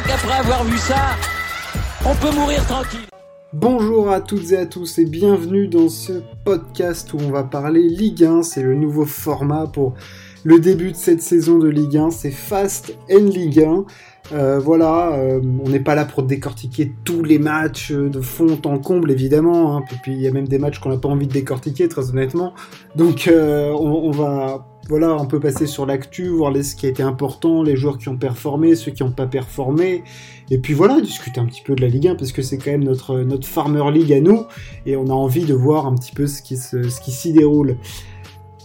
crois qu'après avoir vu ça, on peut mourir tranquille. Bonjour à toutes et à tous et bienvenue dans ce podcast où on va parler Ligue 1. C'est le nouveau format pour le début de cette saison de Ligue 1. C'est Fast and Ligue 1. Euh, voilà, euh, on n'est pas là pour décortiquer tous les matchs de fond en comble évidemment. Hein. puis il y a même des matchs qu'on n'a pas envie de décortiquer très honnêtement. Donc euh, on, on, va voilà, on peut passer sur l'actu, voir ce qui a été important, les joueurs qui ont performé, ceux qui n'ont pas performé, et puis voilà, discuter un petit peu de la Ligue 1, parce que c'est quand même notre, notre Farmer League à nous, et on a envie de voir un petit peu ce qui, s'y déroule.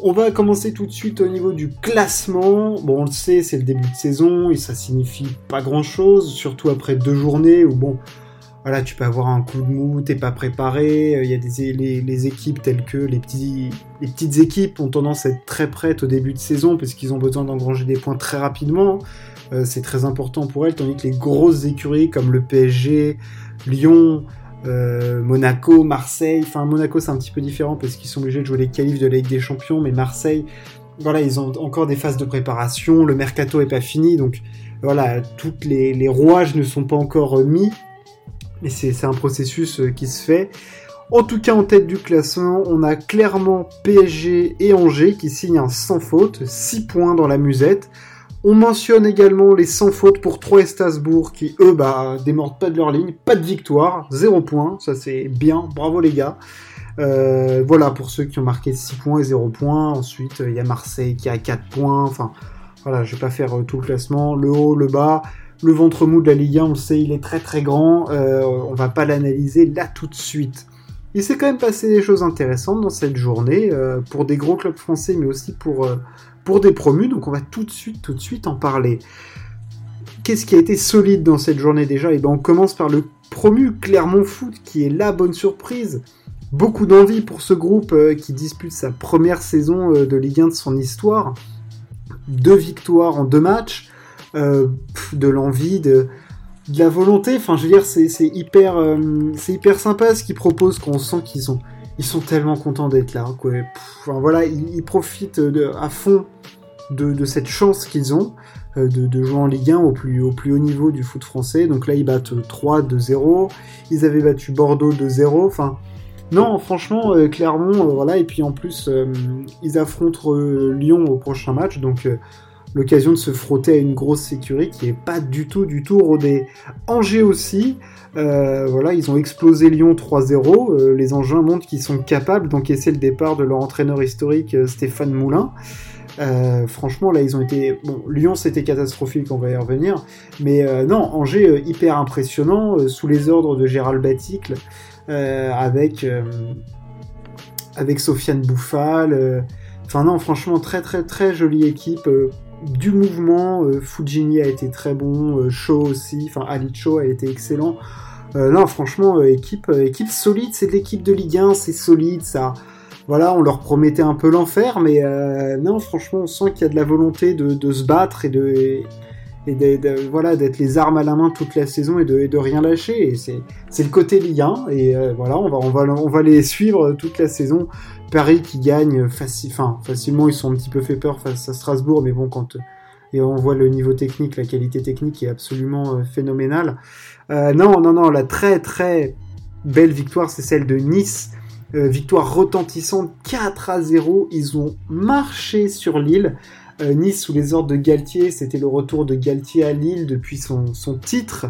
On va commencer tout de suite au niveau du classement. Bon, on le sait, c'est le début de saison, et ça signifie pas grand-chose, surtout après deux journées où, bon, voilà, tu peux avoir un coup de mou, t'es pas préparé. Euh, il y a des, les, équipes telles que les, petites équipes ont tendance à être très prêtes au début de saison parce qu'ils ont besoin d'engranger des points très rapidement. Euh, c'est très important pour elles, tandis que les grosses écuries comme le PSG, Lyon, euh, Monaco, Marseille, enfin Monaco c'est un petit peu différent parce qu'ils sont obligés de jouer les qualifs de la Ligue des Champions, mais Marseille, voilà, ils ont encore des phases de préparation, le mercato est pas fini, donc voilà, toutes les rouages ne sont pas encore mis mais c'est un processus euh, qui se fait. En tout cas, en tête du classement, on a clairement PSG et Angers qui signent un sans faute, 6 points dans la musette. On mentionne également les sans faute pour Troyes et Strasbourg qui, eux, bah, démordent pas de leur ligne, pas de victoire, 0 points, ça c'est bien, bravo les gars. Euh, voilà pour ceux qui ont marqué 6 points et 0 points. Ensuite, il y a Marseille qui a 4 points. Enfin, voilà, je vais pas faire euh, tout le classement, le haut, le bas. Le ventre mou de la Ligue 1, on le sait, il est très très grand. Euh, on va pas l'analyser là tout de suite. Il s'est quand même passé des choses intéressantes dans cette journée euh, pour des gros clubs français, mais aussi pour, euh, pour des promus. Donc on va tout de suite, tout de suite en parler. Qu'est-ce qui a été solide dans cette journée déjà? Et eh ben on commence par le promu Clermont Foot, qui est la bonne surprise. Beaucoup d'envie pour ce groupe qui dispute sa première saison de Ligue 1 de son histoire. Deux victoires en deux matchs. Euh, de l'envie, de, de, la volonté. Enfin, je veux dire, c'est hyper, euh, c'est hyper sympa ce qu'ils proposent, qu'on sent qu'ils sont, ils sont tellement contents d'être là. Enfin, voilà, ils, profitent de, à fond de, de cette chance qu'ils ont euh, de, de, jouer en Ligue 1 au plus, au plus haut niveau du foot français. Donc là, ils battent 3-2-0. Ils avaient battu Bordeaux 2-0. Enfin, non, franchement, Clermont, voilà. Et puis en plus, ils affrontent Lyon au prochain match. Donc l'occasion de se frotter à une grosse sécurité qui est pas du tout, du tout rodée. Angers aussi, euh, voilà, ils ont explosé Lyon 3-0. Euh, les Angers montrent qu'ils sont capables d'encaisser le départ de leur entraîneur historique euh, Stéphane Moulin. franchement, là, ils ont été. Bon, Lyon, c'était catastrophique, on va y revenir. Mais non, Angers, hyper impressionnant, sous les ordres de Gérald Baticle, avec, avec Sofiane Bouffal. Enfin, non, franchement, très, très, très jolie équipe du mouvement. Euh, Fujini a été très bon, euh, Cho aussi, enfin Ali Cho a été excellent. Euh, non, franchement, équipe, équipe solide, c'est de l'équipe de Ligue 1, c'est solide, ça. Voilà, on leur promettait un peu l'enfer, mais non, franchement, on sent qu'il y a de la volonté de, se battre et de, et voilà d'être les armes à la main toute la saison et de, rien lâcher. C'est le côté Ligue 1 et voilà, on va, on va on va les suivre toute la saison. Paris qui gagne facilement, ils sont un petit peu fait peur face à Strasbourg, mais bon, quand et on voit le niveau technique, la qualité technique est absolument euh, phénoménale. Euh, non, non, non, la très très belle victoire, c'est celle de Nice. Euh, victoire retentissante 4 à 0. Ils ont marché sur l'île. Nice sous les ordres de Galtier, c'était le retour de Galtier à Lille depuis son, titre.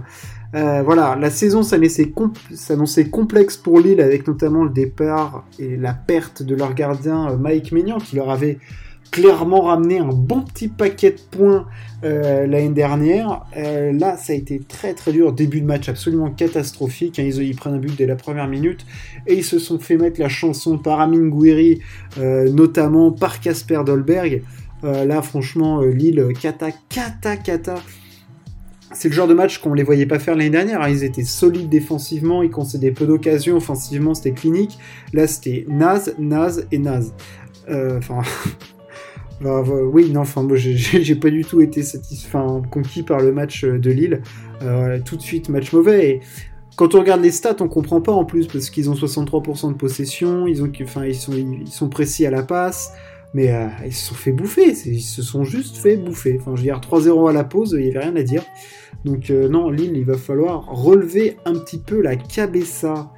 Euh, voilà, la saison s'annonçait complexe pour Lille avec notamment le départ et la perte de leur gardien euh, Mike Maignan qui leur avait clairement ramené un bon petit paquet de points euh, l'année dernière. là, ça a été très très dur. Début de match absolument catastrophique. Hein. Ils, prennent un but dès la première minute et ils se sont fait mettre la chanson par Amin Gouiri, notamment par Casper Dolberg. Là, franchement, Lille, cata, cata, cata c'est le genre de match qu'on les voyait pas faire l'année dernière. Hein. Ils étaient solides défensivement, ils concédaient peu d'occasions, offensivement c'était clinique. Là c'était naze, naze et naze. Euh, enfin, bah, bah, oui, non, enfin, moi j'ai pas du tout été satisfait, conquis par le match euh, de Lille. Euh, tout de suite match mauvais. Quand on regarde les stats, on comprend pas en plus parce qu'ils ont 63% de possession, ils ont, ils sont précis à la passe. Mais euh, ils se sont fait bouffer, ils se sont juste fait bouffer. Enfin, je veux dire, 3-0 à la pause, il n'y avait rien à dire. Donc euh, non, Lille, il va falloir relever un petit peu la cabessa.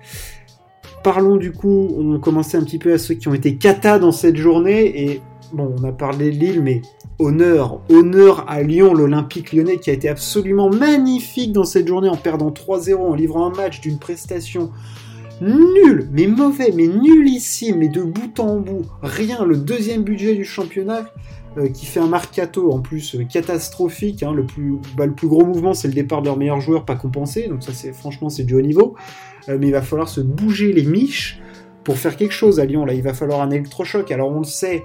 Parlons du coup, on commençait un petit peu à ceux qui ont été cata dans cette journée. Et bon, on a parlé de Lille, mais honneur, honneur à Lyon, l'Olympique lyonnais qui a été absolument magnifique dans cette journée en perdant 3-0, en livrant un match d'une prestation nul, mais mauvais, mais nullissime, mais de bout en bout, rien, le deuxième budget du championnat euh, qui fait un marcato en plus euh, catastrophique, hein, le, plus, bah, le plus gros mouvement c'est le départ de leur meilleur joueur pas compensé, donc ça c'est franchement c'est du haut niveau, euh, mais il va falloir se bouger les miches pour faire quelque chose à Lyon, là. Il va falloir un électrochoc, alors on le sait,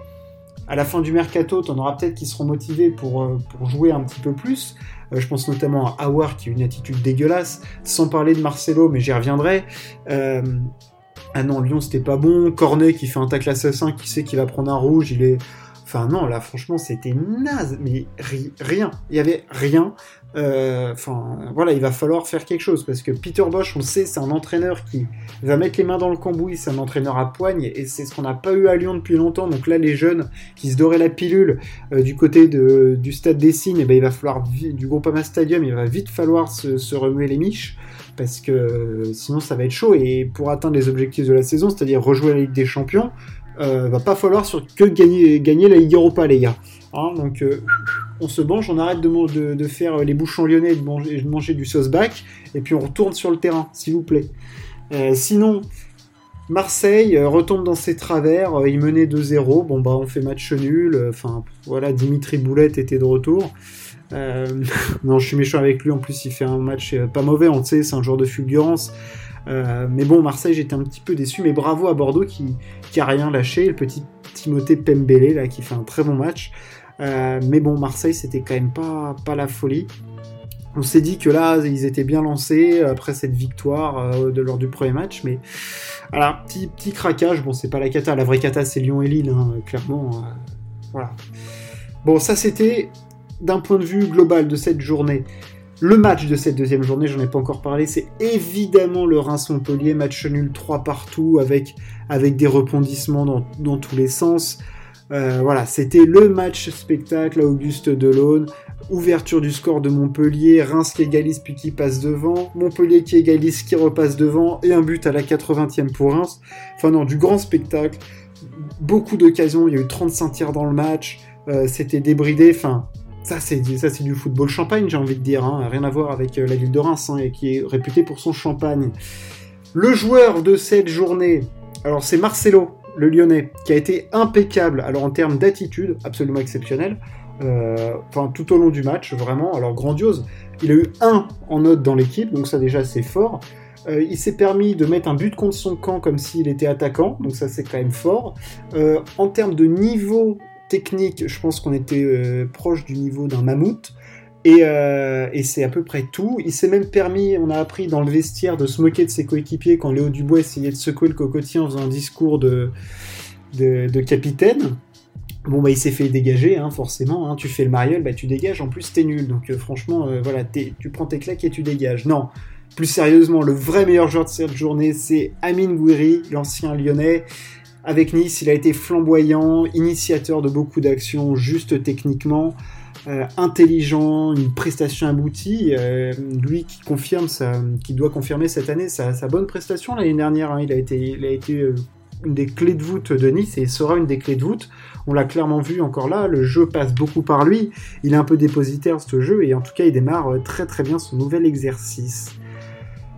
à la fin du mercato, t'en auras peut-être qui seront motivés pour, pour jouer un petit peu plus, euh, je pense notamment à Howard qui a une attitude dégueulasse, sans parler de Marcelo, mais j'y reviendrai. Euh, ah non, Lyon c'était pas bon. Cornet qui fait un tacle assassin, qui sait qu'il va prendre un rouge, il est. Enfin non, là franchement c'était naze, mais rien. Il y avait rien. Euh, enfin, voilà, il va falloir faire quelque chose parce que Peter Bosch, on sait, c'est un entraîneur qui va mettre les mains dans le cambouis, c'est un entraîneur à poigne et c'est ce qu'on n'a pas eu à Lyon depuis longtemps. Donc là, les jeunes qui se doraient la pilule euh, du côté du stade des Signes, eh ben, il va falloir du Groupama Stadium, il va vite falloir se, remuer les miches parce que euh, sinon ça va être chaud et pour atteindre les objectifs de la saison, c'est-à-dire rejouer la Ligue des Champions, euh, va pas falloir sur que gagner, gagner la Ligue Europa, les gars. Hein, donc euh, on se mange, on arrête de, de, faire les bouchons lyonnais et de manger, de manger du sauce bac, et puis on retourne sur le terrain, s'il vous plaît. Euh, sinon, Marseille retombe dans ses travers, il menait 2-0, bon bah on fait match nul, enfin voilà, Dimitri Boulette était de retour. non, je suis méchant avec lui, en plus il fait un match pas mauvais, on sait, c'est un joueur de fulgurance. Euh, mais bon, Marseille, j'étais un petit peu déçu. Mais bravo à Bordeaux qui, qui a rien lâché. Le petit Timothée Pembele là, qui fait un très bon match. Euh, mais bon, Marseille, c'était quand même pas, pas la folie. On s'est dit que là, ils étaient bien lancés après cette victoire euh, de, lors du premier match. Mais voilà, petit, petit craquage. Bon, c'est pas la cata. La vraie cata, c'est Lyon et Lille, hein, clairement. voilà. Bon, ça, c'était d'un point de vue global de cette journée. Le match de cette deuxième journée, j'en ai pas encore parlé, c'est évidemment le Reims-Montpellier, match nul 3 partout avec, avec des rebondissements dans, tous les sens. Euh, voilà, c'était le match spectacle à Auguste Delaune. Ouverture du score de Montpellier, Reims qui égalise puis qui passe devant, Montpellier qui égalise, qui repasse devant, et un but à la 80e pour Reims. Enfin non, du grand spectacle, beaucoup d'occasions, il y a eu 35 tirs dans le match, euh, c'était débridé, enfin ça, c'est du football champagne, j'ai envie de dire. Hein. Rien à voir avec euh, la ville de Reims, hein, qui est réputée pour son champagne. Le joueur de cette journée, alors c'est Marcelo, le Lyonnais, qui a été impeccable. Alors en termes d'attitude, absolument exceptionnel. Euh, enfin, tout au long du match, vraiment. Alors grandiose. Il a eu un en note dans l'équipe, donc ça déjà c'est fort. Euh, il s'est permis de mettre un but contre son camp comme s'il était attaquant, donc ça c'est quand même fort. en termes de niveau technique, je pense qu'on était euh, proche du niveau d'un mammouth. Euh, et, c'est à peu près tout. Il s'est même permis, on a appris dans le vestiaire, de se moquer de ses coéquipiers quand Léo Dubois essayait de secouer le cocotier en faisant un discours de, de, capitaine. Bon, bah, il s'est fait dégager, hein, forcément. Hein. Tu fais le mariole, bah, tu dégages. En plus, t'es nul. Donc, euh, franchement, voilà, tu prends tes claques et tu dégages. Non, plus sérieusement, le vrai meilleur joueur de cette journée, c'est Amine Gouiri, l'ancien lyonnais. Avec Nice, il a été flamboyant, initiateur de beaucoup d'actions, juste techniquement, euh, intelligent, une prestation aboutie. Euh, lui qui confirme, qui doit confirmer cette année sa, bonne prestation l'année dernière. Hein. il a été, il a été euh, une des clés de voûte de Nice et sera une des clés de voûte. On l'a clairement vu encore là, le jeu passe beaucoup par lui. Il est un peu dépositaire ce jeu et en tout cas il démarre très très bien son nouvel exercice.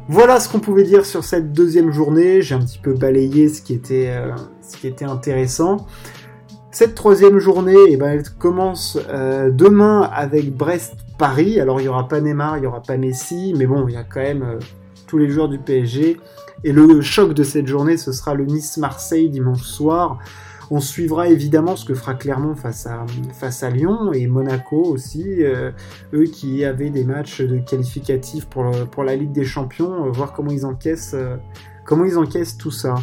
Voilà ce qu'on pouvait dire sur cette deuxième journée. J'ai un petit peu balayé ce qui était, euh, intéressant. Cette troisième journée, eh ben, elle commence euh, demain avec Brest-Paris. Alors il n'y aura pas Neymar, il n'y aura pas Messi, mais bon, il y a quand même euh, tous les joueurs du PSG. Et le choc de cette journée, ce sera le Nice-Marseille dimanche soir. On suivra évidemment ce que fera Clermont face à, Lyon et Monaco aussi, euh, eux qui avaient des matchs de qualificatifs pour, pour la Ligue des Champions, euh, voir comment ils encaissent, euh, comment ils encaissent tout ça.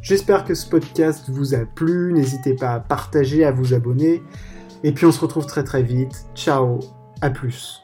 J'espère que ce podcast vous a plu, n'hésitez pas à partager, à vous abonner, et puis on se retrouve très très vite. Ciao, à plus.